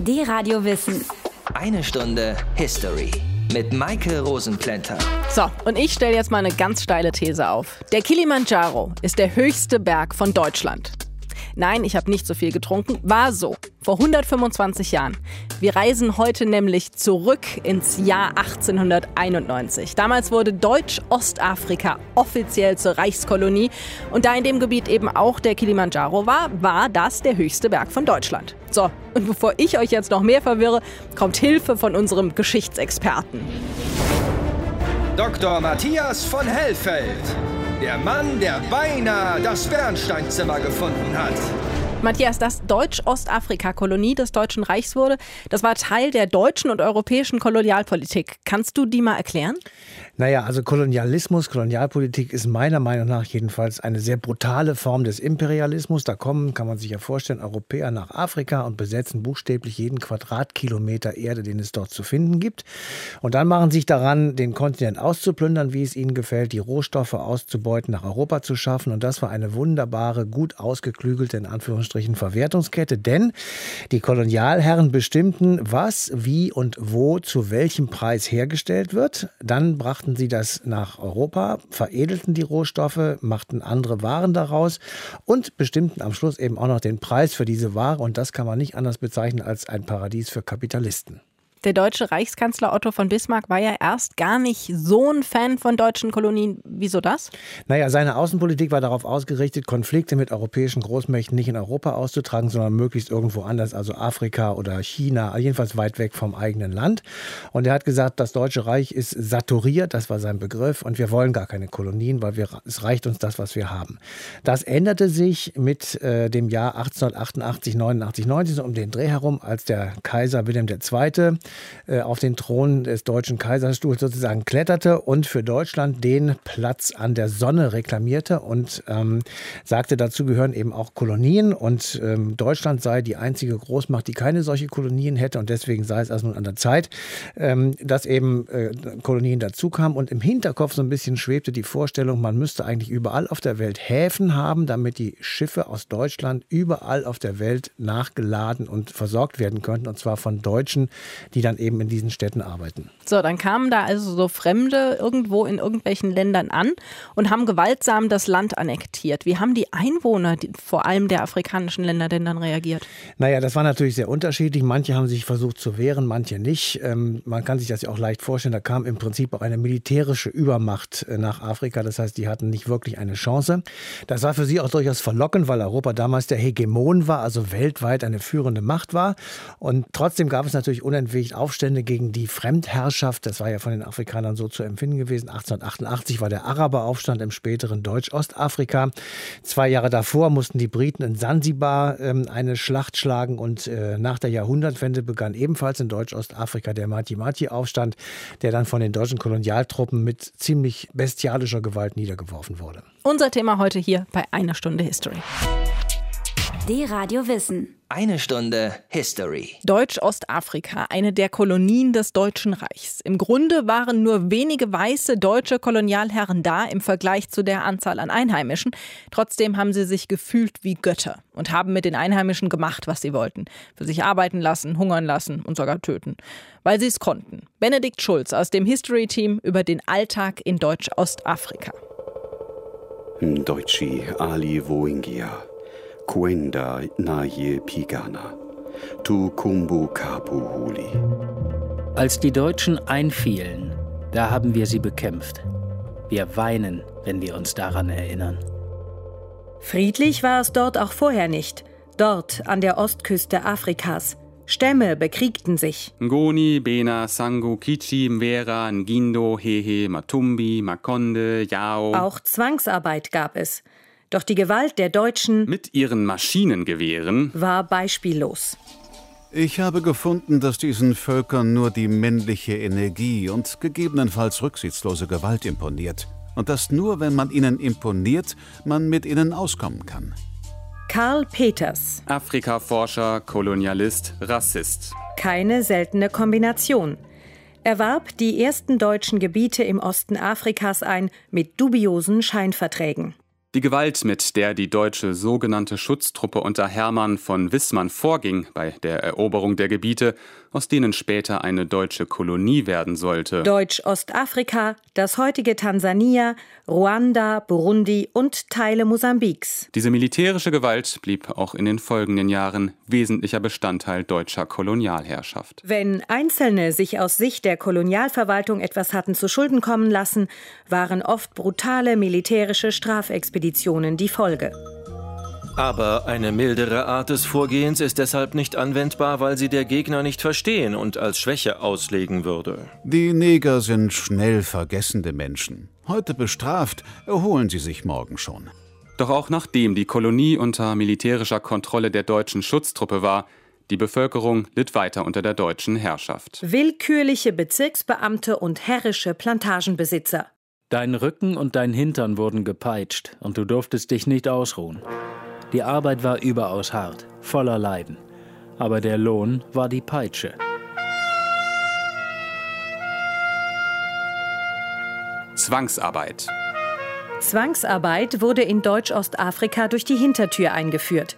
Die Radio Wissen. Eine Stunde History mit Maike Rosenplanter. So, und ich stelle jetzt mal eine ganz steile These auf. Der Kilimanjaro ist der höchste Berg von Deutschland. Nein, ich habe nicht so viel getrunken. War so. Vor 125 Jahren. Wir reisen heute nämlich zurück ins Jahr 1891. Damals wurde Deutsch-Ostafrika offiziell zur Reichskolonie. Und da in dem Gebiet eben auch der Kilimanjaro war, war das der höchste Berg von Deutschland. So, und bevor ich euch jetzt noch mehr verwirre, kommt Hilfe von unserem Geschichtsexperten. Dr. Matthias von Hellfeld. Der Mann, der beinahe das Bernsteinzimmer gefunden hat. Matthias, das Deutsch-Ostafrika-Kolonie des Deutschen Reichs wurde, das war Teil der deutschen und europäischen Kolonialpolitik. Kannst du die mal erklären? Naja, also Kolonialismus, Kolonialpolitik ist meiner Meinung nach jedenfalls eine sehr brutale Form des Imperialismus. Da kommen, kann man sich ja vorstellen, Europäer nach Afrika und besetzen buchstäblich jeden Quadratkilometer Erde, den es dort zu finden gibt. Und dann machen sich daran, den Kontinent auszuplündern, wie es ihnen gefällt, die Rohstoffe auszubeuten, nach Europa zu schaffen. Und das war eine wunderbare, gut ausgeklügelte, in Anführungsstrichen, Verwertungskette. Denn die Kolonialherren bestimmten, was, wie und wo zu welchem Preis hergestellt wird. Dann brachten brachten sie das nach Europa, veredelten die Rohstoffe, machten andere Waren daraus und bestimmten am Schluss eben auch noch den Preis für diese Ware. Und das kann man nicht anders bezeichnen als ein Paradies für Kapitalisten. Der deutsche Reichskanzler Otto von Bismarck war ja erst gar nicht so ein Fan von deutschen Kolonien. Wieso das? Naja, seine Außenpolitik war darauf ausgerichtet, Konflikte mit europäischen Großmächten nicht in Europa auszutragen, sondern möglichst irgendwo anders, also Afrika oder China, jedenfalls weit weg vom eigenen Land. Und er hat gesagt, das Deutsche Reich ist saturiert, das war sein Begriff, und wir wollen gar keine Kolonien, weil wir, es reicht uns das, was wir haben. Das änderte sich mit äh, dem Jahr 1888, 89, 90, so um den Dreh herum, als der Kaiser Wilhelm II äh, auf den Thron des deutschen Kaiserstuhls sozusagen kletterte und für Deutschland den Platz an der Sonne reklamierte und ähm, sagte, dazu gehören eben auch Kolonien und ähm, Deutschland sei die einzige Großmacht, die keine solche Kolonien hätte und deswegen sei es also nun an der Zeit, ähm, dass eben äh, Kolonien dazu kamen und im Hinterkopf so ein bisschen schwebte die Vorstellung, man müsste eigentlich überall auf der Welt Häfen haben, damit die Schiffe aus Deutschland überall auf der Welt nachgeladen und versorgt werden könnten und zwar von Deutschen, die die dann eben in diesen Städten arbeiten. So, dann kamen da also so Fremde irgendwo in irgendwelchen Ländern an und haben gewaltsam das Land annektiert. Wie haben die Einwohner, die, vor allem der afrikanischen Länder, denn dann reagiert? Naja, das war natürlich sehr unterschiedlich. Manche haben sich versucht zu wehren, manche nicht. Ähm, man kann sich das ja auch leicht vorstellen. Da kam im Prinzip auch eine militärische Übermacht äh, nach Afrika. Das heißt, die hatten nicht wirklich eine Chance. Das war für sie auch durchaus verlockend, weil Europa damals der Hegemon war, also weltweit eine führende Macht war. Und trotzdem gab es natürlich unentwegt nicht Aufstände gegen die Fremdherrschaft. Das war ja von den Afrikanern so zu empfinden gewesen. 1888 war der Araberaufstand im späteren Deutsch-Ostafrika. Zwei Jahre davor mussten die Briten in Sansibar ähm, eine Schlacht schlagen und äh, nach der Jahrhundertwende begann ebenfalls in Deutsch-Ostafrika der Mati-Mati-Aufstand, der dann von den deutschen Kolonialtruppen mit ziemlich bestialischer Gewalt niedergeworfen wurde. Unser Thema heute hier bei Einer Stunde History. Die Radio Wissen. Eine Stunde History. Deutsch-Ostafrika, eine der Kolonien des Deutschen Reichs. Im Grunde waren nur wenige weiße deutsche Kolonialherren da im Vergleich zu der Anzahl an Einheimischen. Trotzdem haben sie sich gefühlt wie Götter und haben mit den Einheimischen gemacht, was sie wollten. Für sich arbeiten lassen, hungern lassen und sogar töten. Weil sie es konnten. Benedikt Schulz aus dem History-Team über den Alltag in Deutsch-Ostafrika. Deutschi Ali Woingia. Kuenda Naye Pigana. Tu Kumbu Kapu Huli. Als die Deutschen einfielen, da haben wir sie bekämpft. Wir weinen, wenn wir uns daran erinnern. Friedlich war es dort auch vorher nicht. Dort an der Ostküste Afrikas. Stämme bekriegten sich. Ngoni, Bena, Sango, Kichi, Mwera, Ngindo, Hehe, Matumbi, Makonde, Yao. Auch Zwangsarbeit gab es. Doch die Gewalt der Deutschen mit ihren Maschinengewehren war beispiellos. Ich habe gefunden, dass diesen Völkern nur die männliche Energie und gegebenenfalls rücksichtslose Gewalt imponiert. Und dass nur, wenn man ihnen imponiert, man mit ihnen auskommen kann. Karl Peters. Afrikaforscher, Kolonialist, Rassist. Keine seltene Kombination. Er warb die ersten deutschen Gebiete im Osten Afrikas ein mit dubiosen Scheinverträgen. Die Gewalt, mit der die deutsche sogenannte Schutztruppe unter Hermann von Wissmann vorging bei der Eroberung der Gebiete, aus denen später eine deutsche Kolonie werden sollte. Deutsch-Ostafrika, das heutige Tansania, Ruanda, Burundi und Teile Mosambiks. Diese militärische Gewalt blieb auch in den folgenden Jahren wesentlicher Bestandteil deutscher Kolonialherrschaft. Wenn Einzelne sich aus Sicht der Kolonialverwaltung etwas hatten zu Schulden kommen lassen, waren oft brutale militärische Strafexpeditionen die Folge. Aber eine mildere Art des Vorgehens ist deshalb nicht anwendbar, weil sie der Gegner nicht verstehen und als Schwäche auslegen würde. Die Neger sind schnell vergessende Menschen. Heute bestraft, erholen sie sich morgen schon. Doch auch nachdem die Kolonie unter militärischer Kontrolle der deutschen Schutztruppe war, die Bevölkerung litt weiter unter der deutschen Herrschaft. Willkürliche Bezirksbeamte und herrische Plantagenbesitzer. Dein Rücken und dein Hintern wurden gepeitscht und du durftest dich nicht ausruhen. Die Arbeit war überaus hart, voller Leiden. Aber der Lohn war die Peitsche. Zwangsarbeit. Zwangsarbeit wurde in Deutsch-Ostafrika durch die Hintertür eingeführt.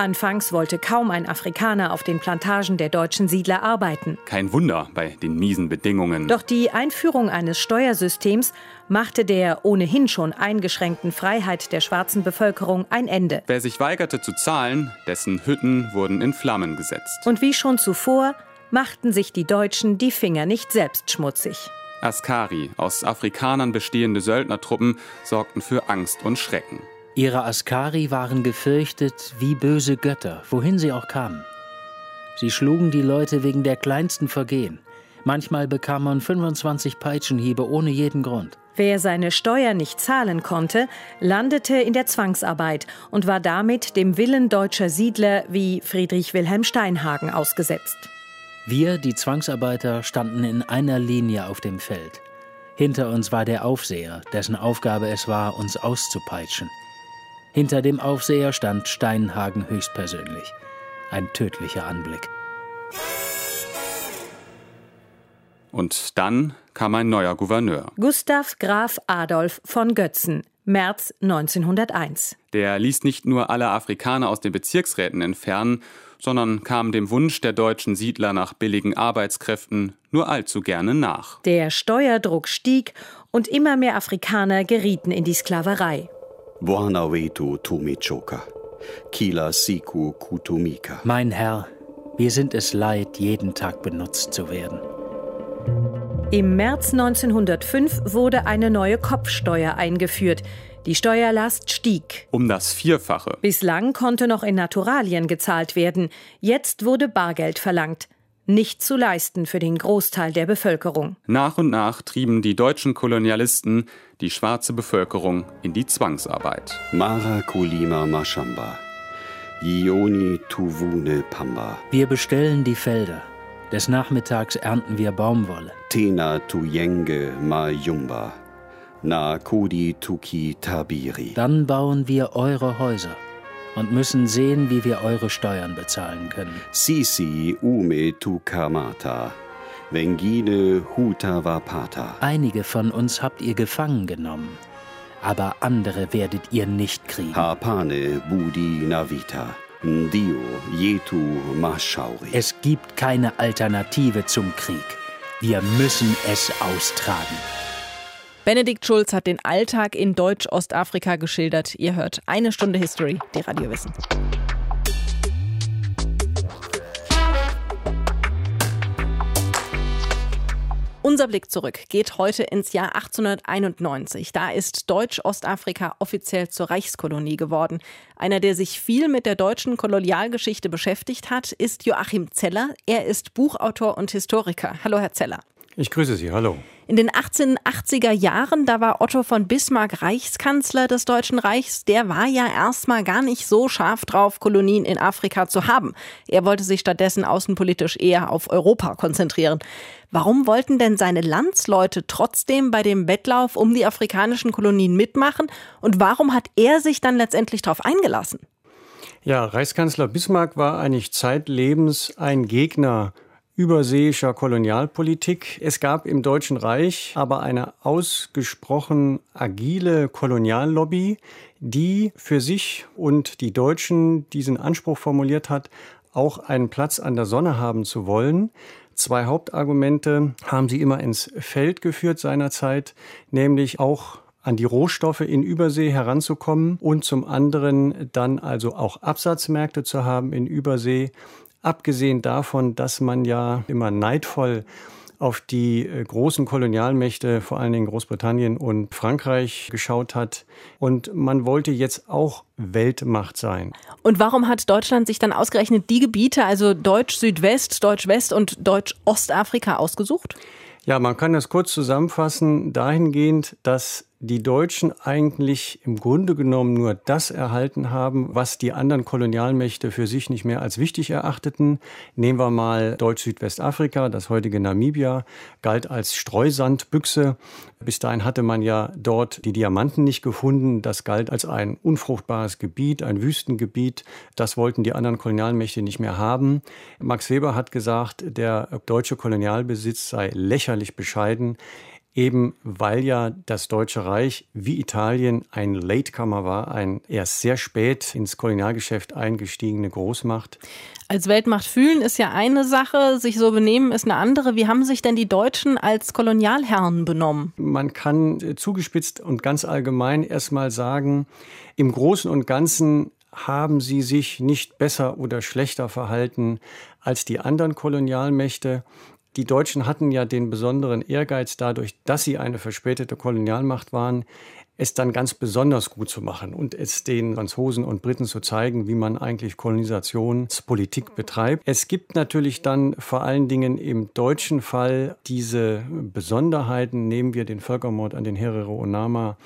Anfangs wollte kaum ein Afrikaner auf den Plantagen der deutschen Siedler arbeiten. Kein Wunder bei den miesen Bedingungen. Doch die Einführung eines Steuersystems machte der ohnehin schon eingeschränkten Freiheit der schwarzen Bevölkerung ein Ende. Wer sich weigerte zu zahlen, dessen Hütten wurden in Flammen gesetzt. Und wie schon zuvor machten sich die Deutschen die Finger nicht selbst schmutzig. Askari, aus Afrikanern bestehende Söldnertruppen, sorgten für Angst und Schrecken. Ihre Askari waren gefürchtet wie böse Götter, wohin sie auch kamen. Sie schlugen die Leute wegen der kleinsten Vergehen. Manchmal bekam man 25 Peitschenhiebe ohne jeden Grund. Wer seine Steuer nicht zahlen konnte, landete in der Zwangsarbeit und war damit dem Willen deutscher Siedler wie Friedrich Wilhelm Steinhagen ausgesetzt. Wir, die Zwangsarbeiter, standen in einer Linie auf dem Feld. Hinter uns war der Aufseher, dessen Aufgabe es war, uns auszupeitschen. Hinter dem Aufseher stand Steinhagen höchstpersönlich. Ein tödlicher Anblick. Und dann kam ein neuer Gouverneur. Gustav Graf Adolf von Götzen, März 1901. Der ließ nicht nur alle Afrikaner aus den Bezirksräten entfernen, sondern kam dem Wunsch der deutschen Siedler nach billigen Arbeitskräften nur allzu gerne nach. Der Steuerdruck stieg und immer mehr Afrikaner gerieten in die Sklaverei. Bwana wetu tumichoka, kila siku kutumika. Mein Herr, wir sind es leid, jeden Tag benutzt zu werden. Im März 1905 wurde eine neue Kopfsteuer eingeführt. Die Steuerlast stieg. Um das Vierfache. Bislang konnte noch in Naturalien gezahlt werden. Jetzt wurde Bargeld verlangt. Nicht zu leisten für den Großteil der Bevölkerung. Nach und nach trieben die deutschen Kolonialisten die schwarze Bevölkerung in die Zwangsarbeit. Mara kulima mashamba. Ioni tuvune pamba. Wir bestellen die Felder. Des Nachmittags ernten wir Baumwolle. Tena tuyenge mayumba. Na kodi tuki tabiri. Dann bauen wir eure Häuser und müssen sehen, wie wir eure Steuern bezahlen können. Sisi ume tukamata. Vengine huta vapata. Einige von uns habt ihr gefangen genommen, aber andere werdet ihr nicht kriegen. Hapane budi navita. Dio jetu mashauri. Es gibt keine Alternative zum Krieg. Wir müssen es austragen. Benedikt Schulz hat den Alltag in Deutsch-Ostafrika geschildert. Ihr hört eine Stunde History, die Radio Wissen. Unser Blick zurück geht heute ins Jahr 1891. Da ist Deutsch-Ostafrika offiziell zur Reichskolonie geworden. Einer, der sich viel mit der deutschen Kolonialgeschichte beschäftigt hat, ist Joachim Zeller. Er ist Buchautor und Historiker. Hallo, Herr Zeller. Ich grüße Sie, hallo. In den 1880er Jahren, da war Otto von Bismarck Reichskanzler des Deutschen Reichs. Der war ja erstmal gar nicht so scharf drauf, Kolonien in Afrika zu haben. Er wollte sich stattdessen außenpolitisch eher auf Europa konzentrieren. Warum wollten denn seine Landsleute trotzdem bei dem Wettlauf um die afrikanischen Kolonien mitmachen? Und warum hat er sich dann letztendlich darauf eingelassen? Ja, Reichskanzler Bismarck war eigentlich zeitlebens ein Gegner überseeischer Kolonialpolitik. Es gab im Deutschen Reich aber eine ausgesprochen agile Koloniallobby, die für sich und die Deutschen diesen Anspruch formuliert hat, auch einen Platz an der Sonne haben zu wollen. Zwei Hauptargumente haben sie immer ins Feld geführt seinerzeit, nämlich auch an die Rohstoffe in Übersee heranzukommen und zum anderen dann also auch Absatzmärkte zu haben in Übersee. Abgesehen davon, dass man ja immer neidvoll auf die äh, großen Kolonialmächte, vor allen Dingen Großbritannien und Frankreich, geschaut hat. Und man wollte jetzt auch Weltmacht sein. Und warum hat Deutschland sich dann ausgerechnet die Gebiete, also Deutsch-Südwest, Deutsch-West und Deutsch-Ostafrika ausgesucht? Ja, man kann das kurz zusammenfassen dahingehend, dass die Deutschen eigentlich im Grunde genommen nur das erhalten haben, was die anderen Kolonialmächte für sich nicht mehr als wichtig erachteten. Nehmen wir mal Deutsch-Südwestafrika, das heutige Namibia, galt als Streusandbüchse. Bis dahin hatte man ja dort die Diamanten nicht gefunden. Das galt als ein unfruchtbares Gebiet, ein Wüstengebiet. Das wollten die anderen Kolonialmächte nicht mehr haben. Max Weber hat gesagt, der deutsche Kolonialbesitz sei lächerlich bescheiden eben weil ja das Deutsche Reich wie Italien ein Latecomer war, ein erst sehr spät ins Kolonialgeschäft eingestiegene Großmacht. Als Weltmacht fühlen ist ja eine Sache, sich so benehmen ist eine andere. Wie haben sich denn die Deutschen als Kolonialherren benommen? Man kann äh, zugespitzt und ganz allgemein erstmal sagen, im Großen und Ganzen haben sie sich nicht besser oder schlechter verhalten als die anderen Kolonialmächte. Die Deutschen hatten ja den besonderen Ehrgeiz dadurch, dass sie eine verspätete Kolonialmacht waren, es dann ganz besonders gut zu machen und es den Franzosen und Briten zu zeigen, wie man eigentlich Kolonisationspolitik betreibt. Es gibt natürlich dann vor allen Dingen im deutschen Fall diese Besonderheiten. Nehmen wir den Völkermord an den Herero Onama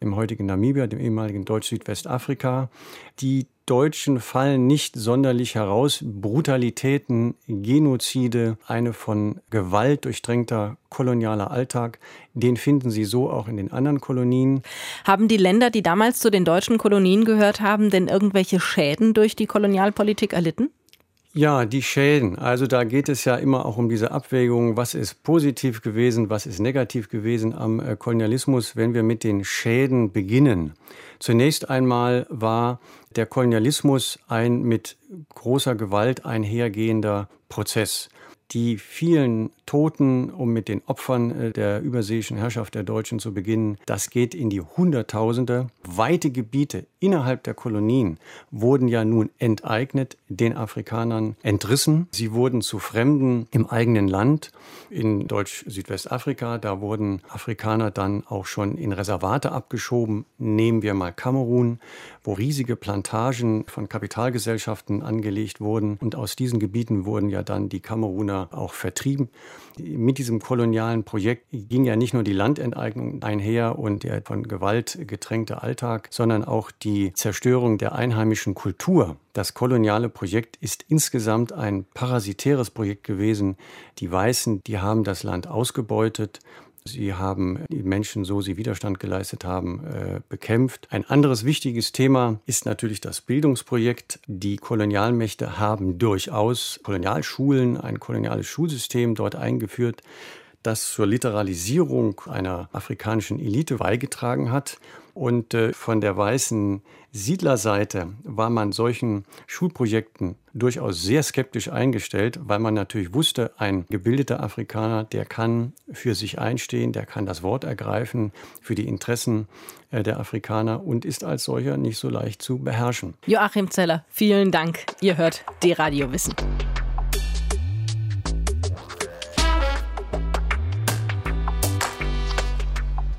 im heutigen Namibia, dem ehemaligen Deutsch-Südwestafrika. Die Deutschen fallen nicht sonderlich heraus. Brutalitäten, Genozide, eine von Gewalt durchdrängter kolonialer Alltag, den finden Sie so auch in den anderen Kolonien. Haben die Länder, die damals zu den deutschen Kolonien gehört haben, denn irgendwelche Schäden durch die Kolonialpolitik erlitten? Ja, die Schäden. Also da geht es ja immer auch um diese Abwägung, was ist positiv gewesen, was ist negativ gewesen am äh, Kolonialismus, wenn wir mit den Schäden beginnen. Zunächst einmal war der Kolonialismus ein mit großer Gewalt einhergehender Prozess die vielen Toten, um mit den Opfern äh, der überseeischen Herrschaft der Deutschen zu beginnen, das geht in die Hunderttausende. Weite Gebiete innerhalb der Kolonien wurden ja nun enteignet, den Afrikanern entrissen. Sie wurden zu Fremden im eigenen Land. In Deutsch-Südwestafrika, da wurden Afrikaner dann auch schon in Reservate abgeschoben. Nehmen wir mal Kamerun, wo riesige Plantagen von Kapitalgesellschaften angelegt wurden. Und aus diesen Gebieten wurden ja dann die Kameruner auch vertrieben. Mit diesem kolonialen Projekt ging ja nicht nur die Landenteignung einher und der von Gewalt getränkte Alltag, sondern auch die Zerstörung der einheimischen Kultur. Das koloniale Projekt ist insgesamt ein parasitäres Projekt gewesen. Die Weißen, die haben das Land ausgebeutet Sie haben die Menschen, so sie Widerstand geleistet haben, äh, bekämpft. Ein anderes wichtiges Thema ist natürlich das Bildungsprojekt. Die Kolonialmächte haben durchaus Kolonialschulen, ein koloniales Schulsystem dort eingeführt, das zur Literalisierung einer afrikanischen Elite beigetragen hat. Und äh, von der weißen Siedlerseite war man solchen Schulprojekten durchaus sehr skeptisch eingestellt, weil man natürlich wusste, ein gebildeter Afrikaner, der kann für sich einstehen, der kann das Wort ergreifen für die Interessen äh, der Afrikaner und ist als solcher nicht so leicht zu beherrschen. Joachim Zeller, vielen Dank. Ihr hört die Radio Wissen.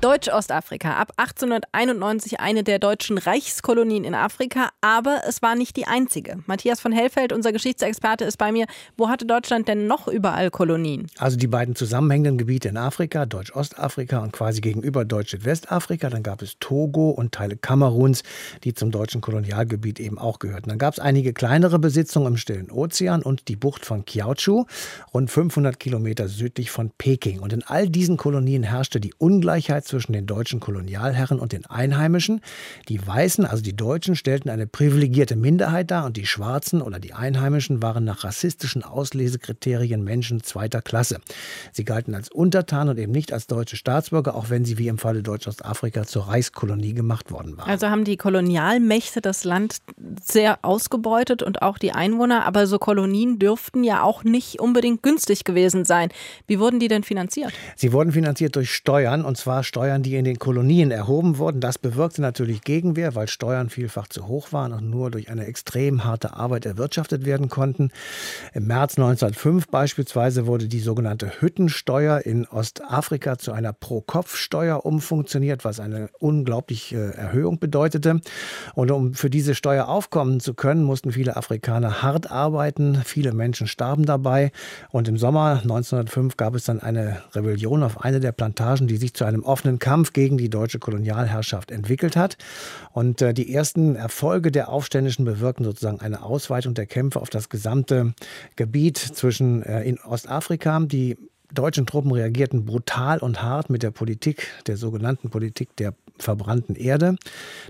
Deutsch-Ostafrika, ab 1891 eine der deutschen Reichskolonien in Afrika, aber es war nicht die einzige. Matthias von Hellfeld, unser Geschichtsexperte, ist bei mir. Wo hatte Deutschland denn noch überall Kolonien? Also die beiden zusammenhängenden Gebiete in Afrika, Deutsch-Ostafrika und quasi gegenüber Deutsch-Westafrika. Dann gab es Togo und Teile Kameruns, die zum deutschen Kolonialgebiet eben auch gehörten. Dann gab es einige kleinere Besitzungen im Stillen Ozean und die Bucht von Kiautschou, rund 500 Kilometer südlich von Peking. Und in all diesen Kolonien herrschte die Ungleichheit zwischen den deutschen Kolonialherren und den Einheimischen. Die Weißen, also die Deutschen, stellten eine privilegierte Minderheit dar und die Schwarzen oder die Einheimischen waren nach rassistischen Auslesekriterien Menschen zweiter Klasse. Sie galten als Untertan und eben nicht als deutsche Staatsbürger, auch wenn sie wie im Falle Deutsch-Ostafrika zur Reichskolonie gemacht worden waren. Also haben die Kolonialmächte das Land sehr ausgebeutet und auch die Einwohner, aber so Kolonien dürften ja auch nicht unbedingt günstig gewesen sein. Wie wurden die denn finanziert? Sie wurden finanziert durch Steuern, und zwar Steuern, die in den Kolonien erhoben wurden. Das bewirkte natürlich Gegenwehr, weil Steuern vielfach zu hoch waren und nur durch eine extrem harte Arbeit erwirtschaftet werden konnten. Im März 1905 beispielsweise wurde die sogenannte Hüttensteuer in Ostafrika zu einer Pro-Kopf-Steuer umfunktioniert, was eine unglaubliche Erhöhung bedeutete. Und um für diese Steuer aufkommen zu können, mussten viele Afrikaner hart arbeiten. Viele Menschen starben dabei. Und im Sommer 1905 gab es dann eine Rebellion auf eine der Plantagen, die sich zu einem offenen Kampf gegen die deutsche Kolonialherrschaft entwickelt hat. Und äh, die ersten Erfolge der Aufständischen bewirken sozusagen eine Ausweitung der Kämpfe auf das gesamte Gebiet zwischen äh, in Ostafrika. Die deutschen Truppen reagierten brutal und hart mit der Politik, der sogenannten Politik der verbrannten Erde.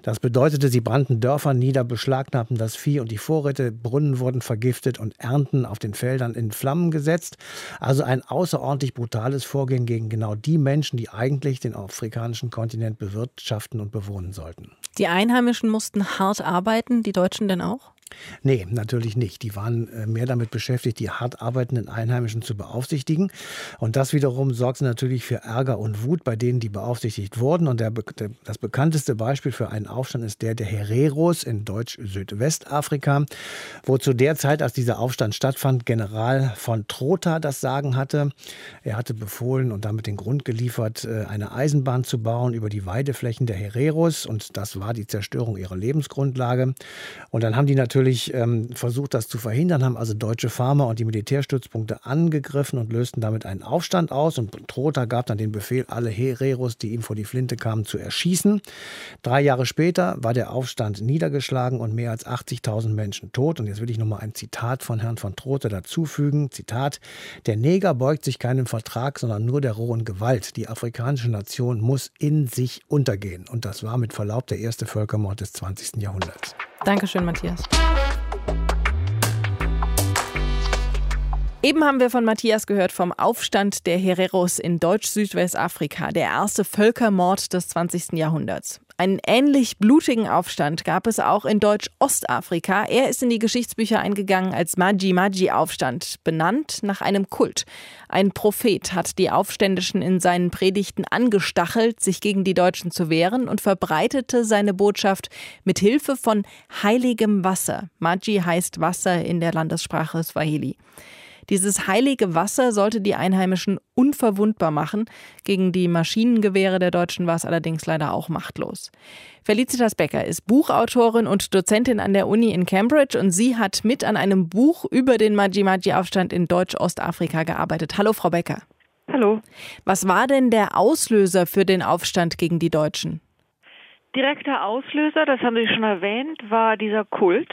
Das bedeutete, sie brannten Dörfer nieder, beschlagnahmten das Vieh und die Vorräte, Brunnen wurden vergiftet und Ernten auf den Feldern in Flammen gesetzt. Also ein außerordentlich brutales Vorgehen gegen genau die Menschen, die eigentlich den afrikanischen Kontinent bewirtschaften und bewohnen sollten. Die Einheimischen mussten hart arbeiten, die Deutschen denn auch? Nee, natürlich nicht. Die waren äh, mehr damit beschäftigt, die hart arbeitenden Einheimischen zu beaufsichtigen. Und das wiederum sorgte natürlich für Ärger und Wut bei denen, die beaufsichtigt wurden. Und der, der, das bekannteste Beispiel für einen Aufstand ist der der Hereros in Deutsch-Südwestafrika, wo zu der Zeit, als dieser Aufstand stattfand, General von Trotha das Sagen hatte. Er hatte befohlen und damit den Grund geliefert, äh, eine Eisenbahn zu bauen über die Weideflächen der Hereros. Und das war die Zerstörung ihrer Lebensgrundlage. Und dann haben die natürlich natürlich ähm, versucht, das zu verhindern, haben also deutsche Farmer und die Militärstützpunkte angegriffen und lösten damit einen Aufstand aus. Und Trotha gab dann den Befehl, alle Hereros, die ihm vor die Flinte kamen, zu erschießen. Drei Jahre später war der Aufstand niedergeschlagen und mehr als 80.000 Menschen tot. Und jetzt will ich nochmal ein Zitat von Herrn von Trotha dazufügen. Zitat, der Neger beugt sich keinem Vertrag, sondern nur der rohen Gewalt. Die afrikanische Nation muss in sich untergehen. Und das war mit Verlaub der erste Völkermord des 20. Jahrhunderts. Dankeschön, Matthias. Eben haben wir von Matthias gehört vom Aufstand der Hereros in Deutsch-Südwestafrika, der erste Völkermord des 20. Jahrhunderts. Einen ähnlich blutigen Aufstand gab es auch in Deutsch-Ostafrika. Er ist in die Geschichtsbücher eingegangen als Maji-Maji-Aufstand, benannt nach einem Kult. Ein Prophet hat die Aufständischen in seinen Predigten angestachelt, sich gegen die Deutschen zu wehren und verbreitete seine Botschaft mit Hilfe von heiligem Wasser. Maji heißt Wasser in der Landessprache Swahili. Dieses heilige Wasser sollte die Einheimischen unverwundbar machen. Gegen die Maschinengewehre der Deutschen war es allerdings leider auch machtlos. Felicitas Becker ist Buchautorin und Dozentin an der Uni in Cambridge und sie hat mit an einem Buch über den Maji-Maji-Aufstand in Deutsch-Ostafrika gearbeitet. Hallo, Frau Becker. Hallo. Was war denn der Auslöser für den Aufstand gegen die Deutschen? Direkter Auslöser, das haben Sie schon erwähnt, war dieser Kult.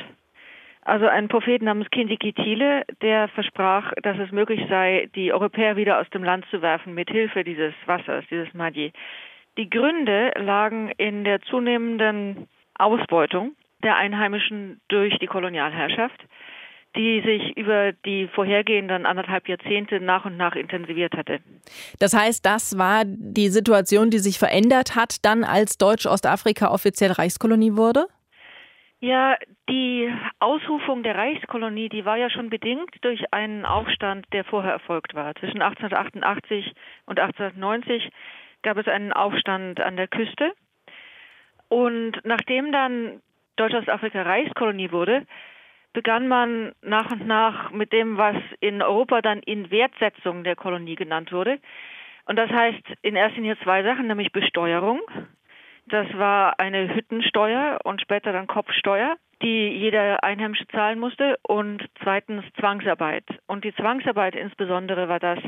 Also ein Prophet namens Kindikitile, der versprach, dass es möglich sei, die Europäer wieder aus dem Land zu werfen mit Hilfe dieses Wassers, dieses Madi. Die Gründe lagen in der zunehmenden Ausbeutung der Einheimischen durch die Kolonialherrschaft, die sich über die vorhergehenden anderthalb Jahrzehnte nach und nach intensiviert hatte. Das heißt, das war die Situation, die sich verändert hat, dann als Deutsch-Ostafrika offiziell Reichskolonie wurde? Ja, die Ausrufung der Reichskolonie, die war ja schon bedingt durch einen Aufstand, der vorher erfolgt war. Zwischen 1888 und 1890 gab es einen Aufstand an der Küste. Und nachdem dann Deutsch-Ostafrika Reichskolonie wurde, begann man nach und nach mit dem, was in Europa dann in Wertsetzung der Kolonie genannt wurde. Und das heißt in erster Linie zwei Sachen, nämlich Besteuerung das war eine Hüttensteuer und später dann Kopfsteuer, die jeder Einheimische zahlen musste. Und zweitens Zwangsarbeit. Und die Zwangsarbeit insbesondere war das,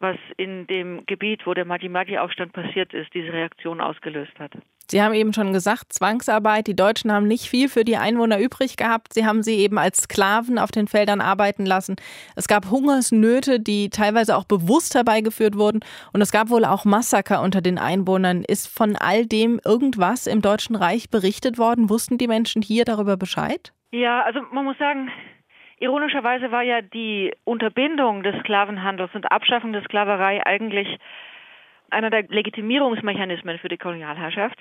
was in dem Gebiet, wo der Madi-Madi-Aufstand passiert ist, diese Reaktion ausgelöst hat. Sie haben eben schon gesagt, Zwangsarbeit. Die Deutschen haben nicht viel für die Einwohner übrig gehabt. Sie haben sie eben als Sklaven auf den Feldern arbeiten lassen. Es gab Hungersnöte, die teilweise auch bewusst herbeigeführt wurden. Und es gab wohl auch Massaker unter den Einwohnern. Ist von all dem irgendwas im Deutschen Reich berichtet worden? Wussten die Menschen hier darüber Bescheid? Ja, also man muss sagen, ironischerweise war ja die Unterbindung des Sklavenhandels und Abschaffung der Sklaverei eigentlich einer der Legitimierungsmechanismen für die Kolonialherrschaft.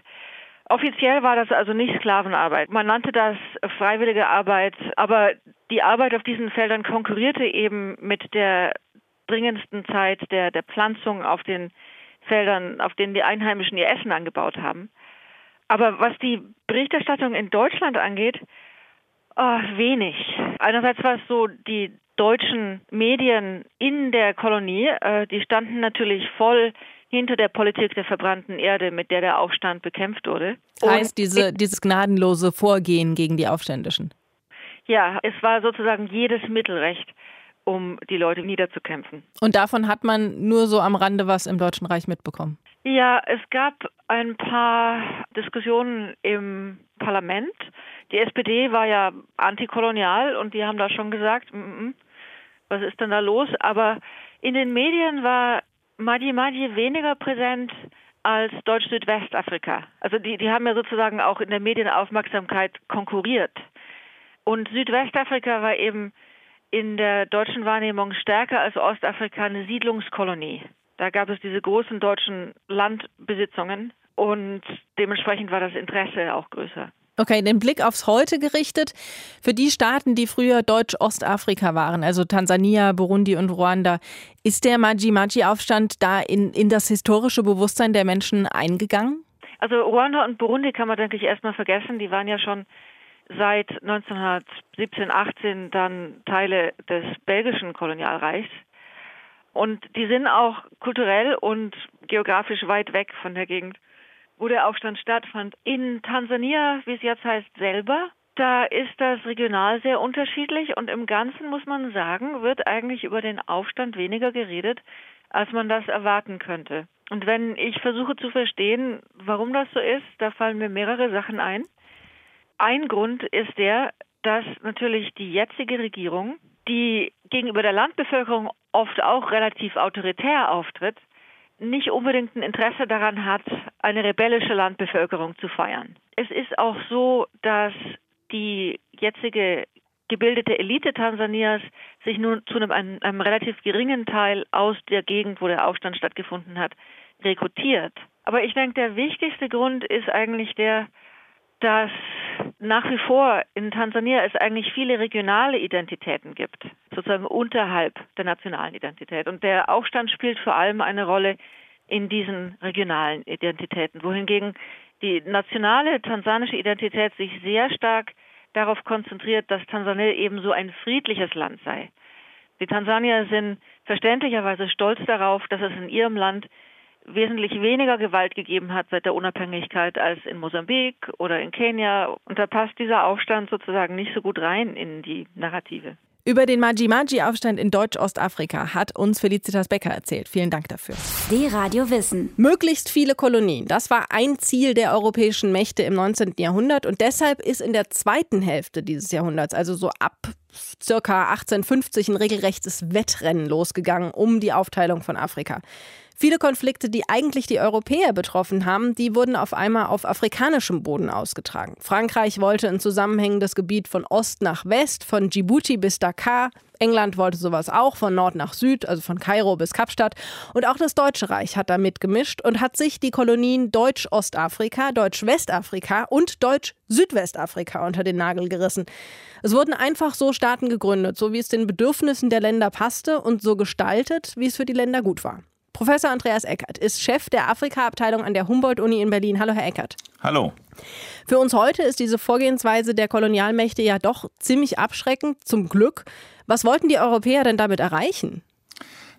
Offiziell war das also nicht Sklavenarbeit. Man nannte das freiwillige Arbeit, aber die Arbeit auf diesen Feldern konkurrierte eben mit der dringendsten Zeit der, der Pflanzung auf den Feldern, auf denen die Einheimischen ihr Essen angebaut haben. Aber was die Berichterstattung in Deutschland angeht, oh, wenig. Einerseits war es so, die deutschen Medien in der Kolonie, äh, die standen natürlich voll hinter der Politik der verbrannten Erde, mit der der Aufstand bekämpft wurde. Das heißt, diese, dieses gnadenlose Vorgehen gegen die Aufständischen? Ja, es war sozusagen jedes Mittelrecht, um die Leute niederzukämpfen. Und davon hat man nur so am Rande was im Deutschen Reich mitbekommen? Ja, es gab ein paar Diskussionen im Parlament. Die SPD war ja antikolonial und die haben da schon gesagt, mm -mm, was ist denn da los? Aber in den Medien war Madi Madi weniger präsent als Deutsch-Südwestafrika. Also die, die haben ja sozusagen auch in der Medienaufmerksamkeit konkurriert. Und Südwestafrika war eben in der deutschen Wahrnehmung stärker als Ostafrika eine Siedlungskolonie. Da gab es diese großen deutschen Landbesitzungen und dementsprechend war das Interesse auch größer. Okay, den Blick aufs Heute gerichtet. Für die Staaten, die früher Deutsch-Ostafrika waren, also Tansania, Burundi und Ruanda, ist der Maji-Maji-Aufstand da in, in das historische Bewusstsein der Menschen eingegangen? Also Ruanda und Burundi kann man, denke ich, erstmal vergessen. Die waren ja schon seit 1917, 18 dann Teile des belgischen Kolonialreichs. Und die sind auch kulturell und geografisch weit weg von der Gegend wo der Aufstand stattfand. In Tansania, wie es jetzt heißt, selber, da ist das regional sehr unterschiedlich und im Ganzen muss man sagen, wird eigentlich über den Aufstand weniger geredet, als man das erwarten könnte. Und wenn ich versuche zu verstehen, warum das so ist, da fallen mir mehrere Sachen ein. Ein Grund ist der, dass natürlich die jetzige Regierung, die gegenüber der Landbevölkerung oft auch relativ autoritär auftritt, nicht unbedingt ein Interesse daran hat, eine rebellische Landbevölkerung zu feiern. Es ist auch so, dass die jetzige gebildete Elite Tansanias sich nun zu einem, einem, einem relativ geringen Teil aus der Gegend, wo der Aufstand stattgefunden hat, rekrutiert. Aber ich denke, der wichtigste Grund ist eigentlich der, dass nach wie vor in Tansania es eigentlich viele regionale Identitäten gibt, sozusagen unterhalb der nationalen Identität. Und der Aufstand spielt vor allem eine Rolle in diesen regionalen Identitäten, wohingegen die nationale tansanische Identität sich sehr stark darauf konzentriert, dass Tansania eben so ein friedliches Land sei. Die Tansanier sind verständlicherweise stolz darauf, dass es in ihrem Land wesentlich weniger Gewalt gegeben hat seit der Unabhängigkeit als in Mosambik oder in Kenia. Und da passt dieser Aufstand sozusagen nicht so gut rein in die Narrative. Über den Maji-Maji-Aufstand in Deutsch-Ostafrika hat uns Felicitas Becker erzählt. Vielen Dank dafür. Die Radio Wissen. Möglichst viele Kolonien. Das war ein Ziel der europäischen Mächte im 19. Jahrhundert. Und deshalb ist in der zweiten Hälfte dieses Jahrhunderts, also so ab circa 1850, ein regelrechtes Wettrennen losgegangen um die Aufteilung von Afrika. Viele Konflikte, die eigentlich die Europäer betroffen haben, die wurden auf einmal auf afrikanischem Boden ausgetragen. Frankreich wollte ein zusammenhängendes Gebiet von Ost nach West, von Djibouti bis Dakar. England wollte sowas auch, von Nord nach Süd, also von Kairo bis Kapstadt. Und auch das Deutsche Reich hat da mitgemischt und hat sich die Kolonien Deutsch-Ostafrika, Deutsch-Westafrika und Deutsch-Südwestafrika unter den Nagel gerissen. Es wurden einfach so Staaten gegründet, so wie es den Bedürfnissen der Länder passte und so gestaltet, wie es für die Länder gut war. Professor Andreas Eckert ist Chef der Afrika-Abteilung an der Humboldt-Uni in Berlin. Hallo, Herr Eckert. Hallo. Für uns heute ist diese Vorgehensweise der Kolonialmächte ja doch ziemlich abschreckend, zum Glück. Was wollten die Europäer denn damit erreichen?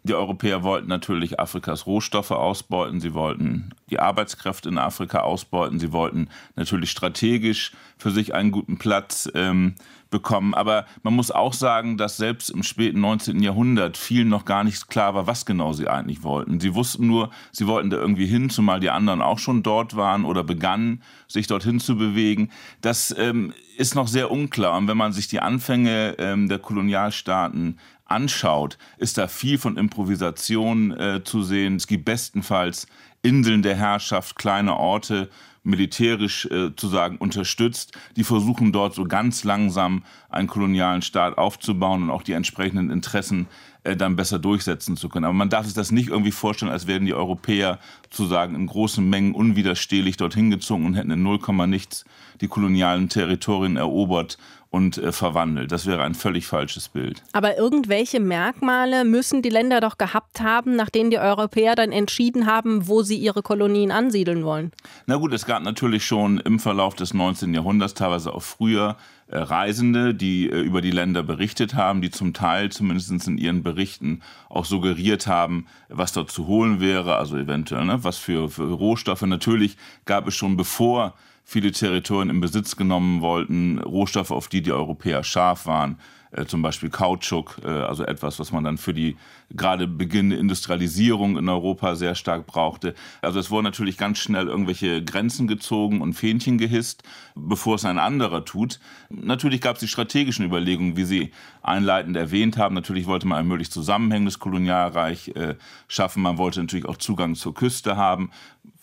Die Europäer wollten natürlich Afrikas Rohstoffe ausbeuten, sie wollten die Arbeitskräfte in Afrika ausbeuten, sie wollten natürlich strategisch für sich einen guten Platz ähm, bekommen. Aber man muss auch sagen, dass selbst im späten 19. Jahrhundert vielen noch gar nicht klar war, was genau sie eigentlich wollten. Sie wussten nur, sie wollten da irgendwie hin, zumal die anderen auch schon dort waren oder begannen, sich dorthin zu bewegen. Das ähm, ist noch sehr unklar. Und wenn man sich die Anfänge ähm, der Kolonialstaaten anschaut, ist da viel von Improvisation äh, zu sehen. Es gibt bestenfalls Inseln der Herrschaft, kleine Orte, militärisch äh, zu sagen unterstützt. Die versuchen dort so ganz langsam einen kolonialen Staat aufzubauen und auch die entsprechenden Interessen äh, dann besser durchsetzen zu können. Aber man darf sich das nicht irgendwie vorstellen, als wären die Europäer sozusagen in großen Mengen unwiderstehlich dorthin gezogen und hätten in 0, nichts die kolonialen Territorien erobert und äh, verwandelt. Das wäre ein völlig falsches Bild. Aber irgendwelche Merkmale müssen die Länder doch gehabt haben, nach denen die Europäer dann entschieden haben, wo sie ihre Kolonien ansiedeln wollen. Na gut, es gab natürlich schon im Verlauf des 19. Jahrhunderts, teilweise auch früher, äh, Reisende, die äh, über die Länder berichtet haben, die zum Teil zumindest in ihren Berichten auch suggeriert haben, was dort zu holen wäre, also eventuell, ne, was für, für Rohstoffe. Natürlich gab es schon bevor viele Territorien in Besitz genommen wollten, Rohstoffe, auf die die Europäer scharf waren, äh, zum Beispiel Kautschuk, äh, also etwas, was man dann für die gerade beginnende Industrialisierung in Europa sehr stark brauchte. Also es wurden natürlich ganz schnell irgendwelche Grenzen gezogen und Fähnchen gehisst, bevor es ein anderer tut. Natürlich gab es die strategischen Überlegungen, wie Sie einleitend erwähnt haben. Natürlich wollte man ein möglichst zusammenhängendes Kolonialreich äh, schaffen. Man wollte natürlich auch Zugang zur Küste haben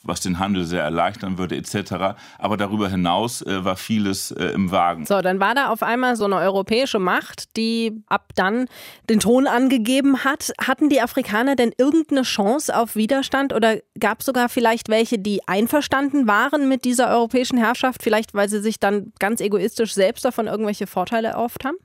was den Handel sehr erleichtern würde etc. Aber darüber hinaus äh, war vieles äh, im Wagen. So, dann war da auf einmal so eine europäische Macht, die ab dann den Ton angegeben hat. Hatten die Afrikaner denn irgendeine Chance auf Widerstand oder gab es sogar vielleicht welche, die einverstanden waren mit dieser europäischen Herrschaft, vielleicht weil sie sich dann ganz egoistisch selbst davon irgendwelche Vorteile erhofft haben?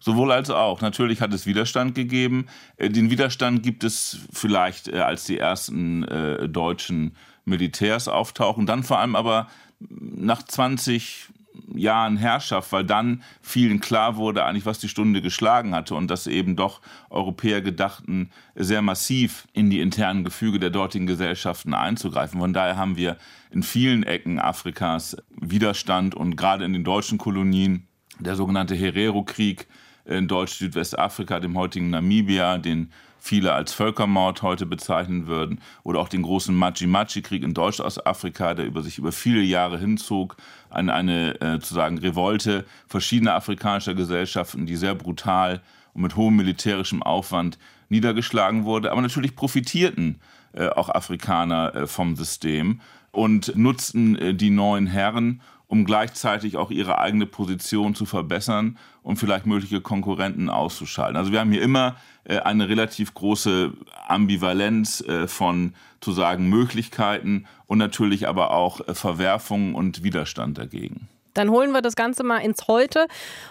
Sowohl als auch. Natürlich hat es Widerstand gegeben. Äh, den Widerstand gibt es vielleicht, äh, als die ersten äh, deutschen Militärs auftauchen. Dann vor allem aber nach 20 Jahren Herrschaft, weil dann vielen klar wurde eigentlich, was die Stunde geschlagen hatte und dass eben doch Europäer gedachten, sehr massiv in die internen Gefüge der dortigen Gesellschaften einzugreifen. Von daher haben wir in vielen Ecken Afrikas Widerstand und gerade in den deutschen Kolonien der sogenannte Herero-Krieg in Deutsch-Südwestafrika, dem heutigen Namibia, den viele als Völkermord heute bezeichnen würden, oder auch den großen Maji-Maji-Krieg in Deutsch-Ostafrika, der über sich über viele Jahre hinzog, an eine äh, Revolte verschiedener afrikanischer Gesellschaften, die sehr brutal und mit hohem militärischem Aufwand niedergeschlagen wurde. Aber natürlich profitierten äh, auch Afrikaner äh, vom System und nutzten äh, die neuen Herren um gleichzeitig auch ihre eigene Position zu verbessern und vielleicht mögliche Konkurrenten auszuschalten. Also wir haben hier immer äh, eine relativ große Ambivalenz äh, von zu sagen Möglichkeiten und natürlich aber auch äh, Verwerfungen und Widerstand dagegen. Dann holen wir das Ganze mal ins Heute.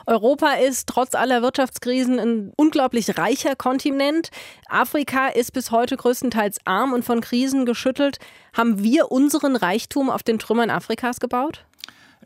Europa ist trotz aller Wirtschaftskrisen ein unglaublich reicher Kontinent. Afrika ist bis heute größtenteils arm und von Krisen geschüttelt. Haben wir unseren Reichtum auf den Trümmern Afrikas gebaut?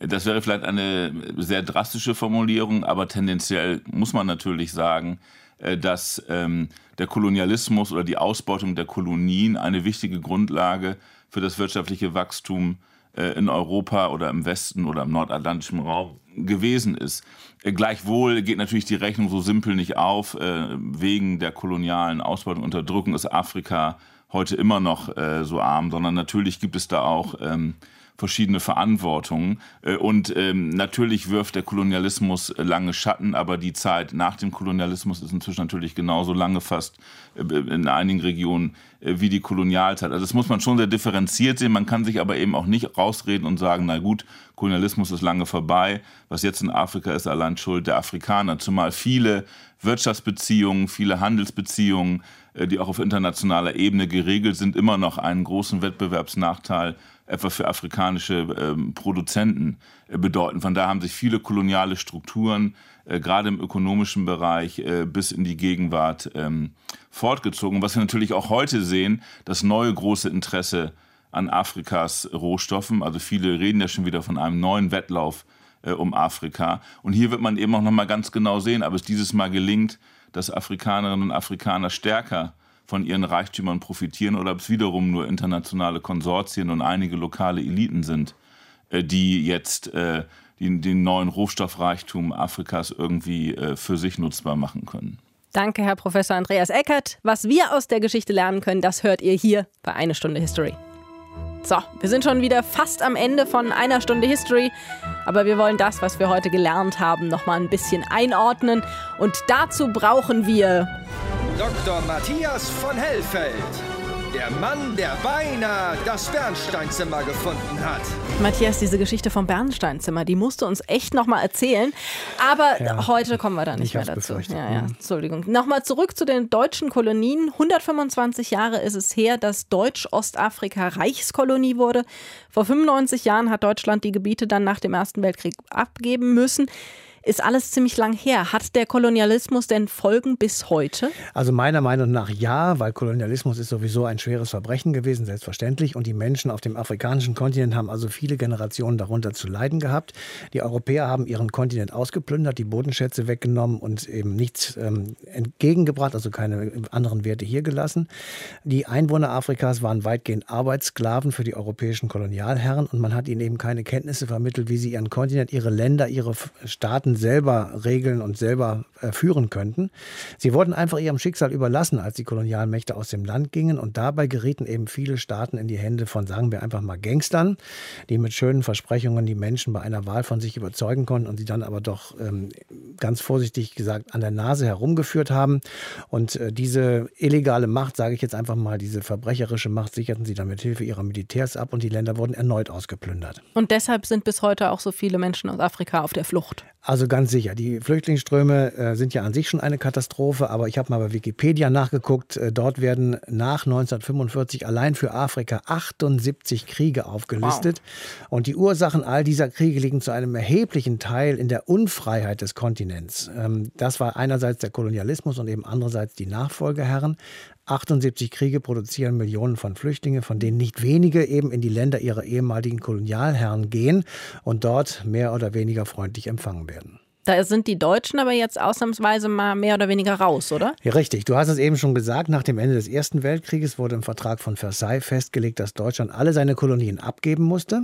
Das wäre vielleicht eine sehr drastische Formulierung, aber tendenziell muss man natürlich sagen, äh, dass ähm, der Kolonialismus oder die Ausbeutung der Kolonien eine wichtige Grundlage für das wirtschaftliche Wachstum äh, in Europa oder im Westen oder im nordatlantischen Raum gewesen ist. Äh, gleichwohl geht natürlich die Rechnung so simpel nicht auf. Wegen der kolonialen Ausbeutung und Unterdrückung ist Afrika heute immer noch so arm, sondern natürlich gibt es da auch ähm, verschiedene Verantwortungen. Äh, und ähm, natürlich wirft der Kolonialismus lange Schatten, aber die Zeit nach dem Kolonialismus ist inzwischen natürlich genauso lange fast äh, in einigen Regionen äh, wie die Kolonialzeit. Also das muss man schon sehr differenziert sehen. Man kann sich aber eben auch nicht rausreden und sagen, na gut, Kolonialismus ist lange vorbei. Was jetzt in Afrika ist, allein Schuld der Afrikaner. Zumal viele Wirtschaftsbeziehungen, viele Handelsbeziehungen, die auch auf internationaler Ebene geregelt sind, immer noch einen großen Wettbewerbsnachteil etwa für afrikanische ähm, Produzenten äh, bedeuten. Von daher haben sich viele koloniale Strukturen, äh, gerade im ökonomischen Bereich, äh, bis in die Gegenwart ähm, fortgezogen. Was wir natürlich auch heute sehen, das neue große Interesse an Afrikas Rohstoffen. Also viele reden ja schon wieder von einem neuen Wettlauf äh, um Afrika. Und hier wird man eben auch noch mal ganz genau sehen, ob es dieses Mal gelingt, dass Afrikanerinnen und Afrikaner stärker von ihren Reichtümern profitieren oder ob es wiederum nur internationale Konsortien und einige lokale Eliten sind, äh, die jetzt äh, den, neuen Rohstoffreichtum Afrikas irgendwie äh, für sich nutzbar machen können. Danke, Herr Professor Andreas Eckert. Was wir aus der Geschichte lernen können, das hört ihr hier bei Eine Stunde History. So, wir sind schon wieder fast am Ende von einer Stunde History, aber wir wollen das, was wir heute gelernt haben, noch mal ein bisschen einordnen und dazu brauchen wir Dr. Matthias von Hellfeld. Der Mann, der beinahe das Bernsteinzimmer gefunden hat. Matthias, diese Geschichte vom Bernsteinzimmer, die musst du uns echt nochmal erzählen. Aber Ja. heute kommen wir da nicht Ich mehr dazu. Ja, ja, Mhm. Entschuldigung. Nochmal zurück zu den deutschen Kolonien. 125 Jahre ist es her, dass Deutsch-Ostafrika Reichskolonie wurde. Vor 95 Jahren hat Deutschland die Gebiete dann nach dem Ersten Weltkrieg abgeben müssen. Ist alles ziemlich lang her. Hat der Kolonialismus denn Folgen bis heute? Also meiner Meinung nach ja, weil Kolonialismus ist sowieso ein schweres Verbrechen gewesen, selbstverständlich. Und die Menschen auf dem afrikanischen Kontinent haben also viele Generationen darunter zu leiden gehabt. Die Europäer haben ihren Kontinent ausgeplündert, die Bodenschätze weggenommen und eben nichts ähm, entgegengebracht, also keine anderen Werte hier gelassen. Die Einwohner Afrikas waren weitgehend Arbeitssklaven für die europäischen Kolonialherren und man hat ihnen eben keine Kenntnisse vermittelt, wie sie ihren Kontinent, ihre Länder, ihre F- Staaten selber regeln und selber äh, führen könnten. Sie wurden einfach ihrem Schicksal überlassen, als die Kolonialmächte aus dem Land gingen und dabei gerieten eben viele Staaten in die Hände von, sagen wir einfach mal, Gangstern, die mit schönen Versprechungen die Menschen bei einer Wahl von sich überzeugen konnten und sie dann aber doch ähm, ganz vorsichtig gesagt an der Nase herumgeführt haben. Und äh, diese illegale Macht, sage ich jetzt einfach mal, diese verbrecherische Macht sicherten sie dann mit Hilfe ihrer Militärs ab und die Länder wurden erneut ausgeplündert. Und deshalb sind bis heute auch so viele Menschen aus Afrika auf der Flucht. Also ganz sicher. Die Flüchtlingsströme äh, sind ja an sich schon eine Katastrophe, aber ich habe mal bei Wikipedia nachgeguckt. Äh, dort werden nach 1945 allein für Afrika 78 Kriege aufgelistet. Und die Ursachen all dieser Kriege liegen zu einem erheblichen Teil in der Unfreiheit des Kontinents. Ähm, das war einerseits der Kolonialismus und eben andererseits die Nachfolgeherren. 78 Kriege produzieren Millionen von Flüchtlingen, von denen nicht wenige eben in die Länder ihrer ehemaligen Kolonialherren gehen und dort mehr oder weniger freundlich empfangen werden. Da sind die Deutschen aber jetzt ausnahmsweise mal mehr oder weniger raus, oder? Ja, richtig. Du hast es eben schon gesagt. Nach dem Ende des Ersten Weltkrieges wurde im Vertrag von Versailles festgelegt, dass Deutschland alle seine Kolonien abgeben musste.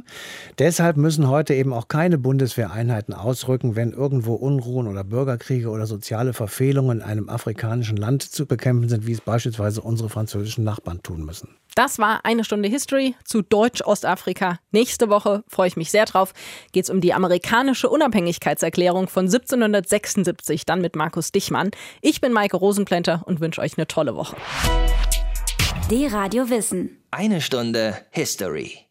Deshalb müssen heute eben auch keine Bundeswehreinheiten ausrücken, wenn irgendwo Unruhen oder Bürgerkriege oder soziale Verfehlungen in einem afrikanischen Land zu bekämpfen sind, wie es beispielsweise unsere französischen Nachbarn tun müssen. Das war eine Stunde History zu Deutsch-Ostafrika. Nächste Woche freue ich mich sehr drauf. Geht es um die amerikanische Unabhängigkeitserklärung von 1776, dann mit Markus Dichmann. Ich bin Maike Rosenplanter und wünsche euch eine tolle Woche. D-Radio Wissen. Eine Stunde History.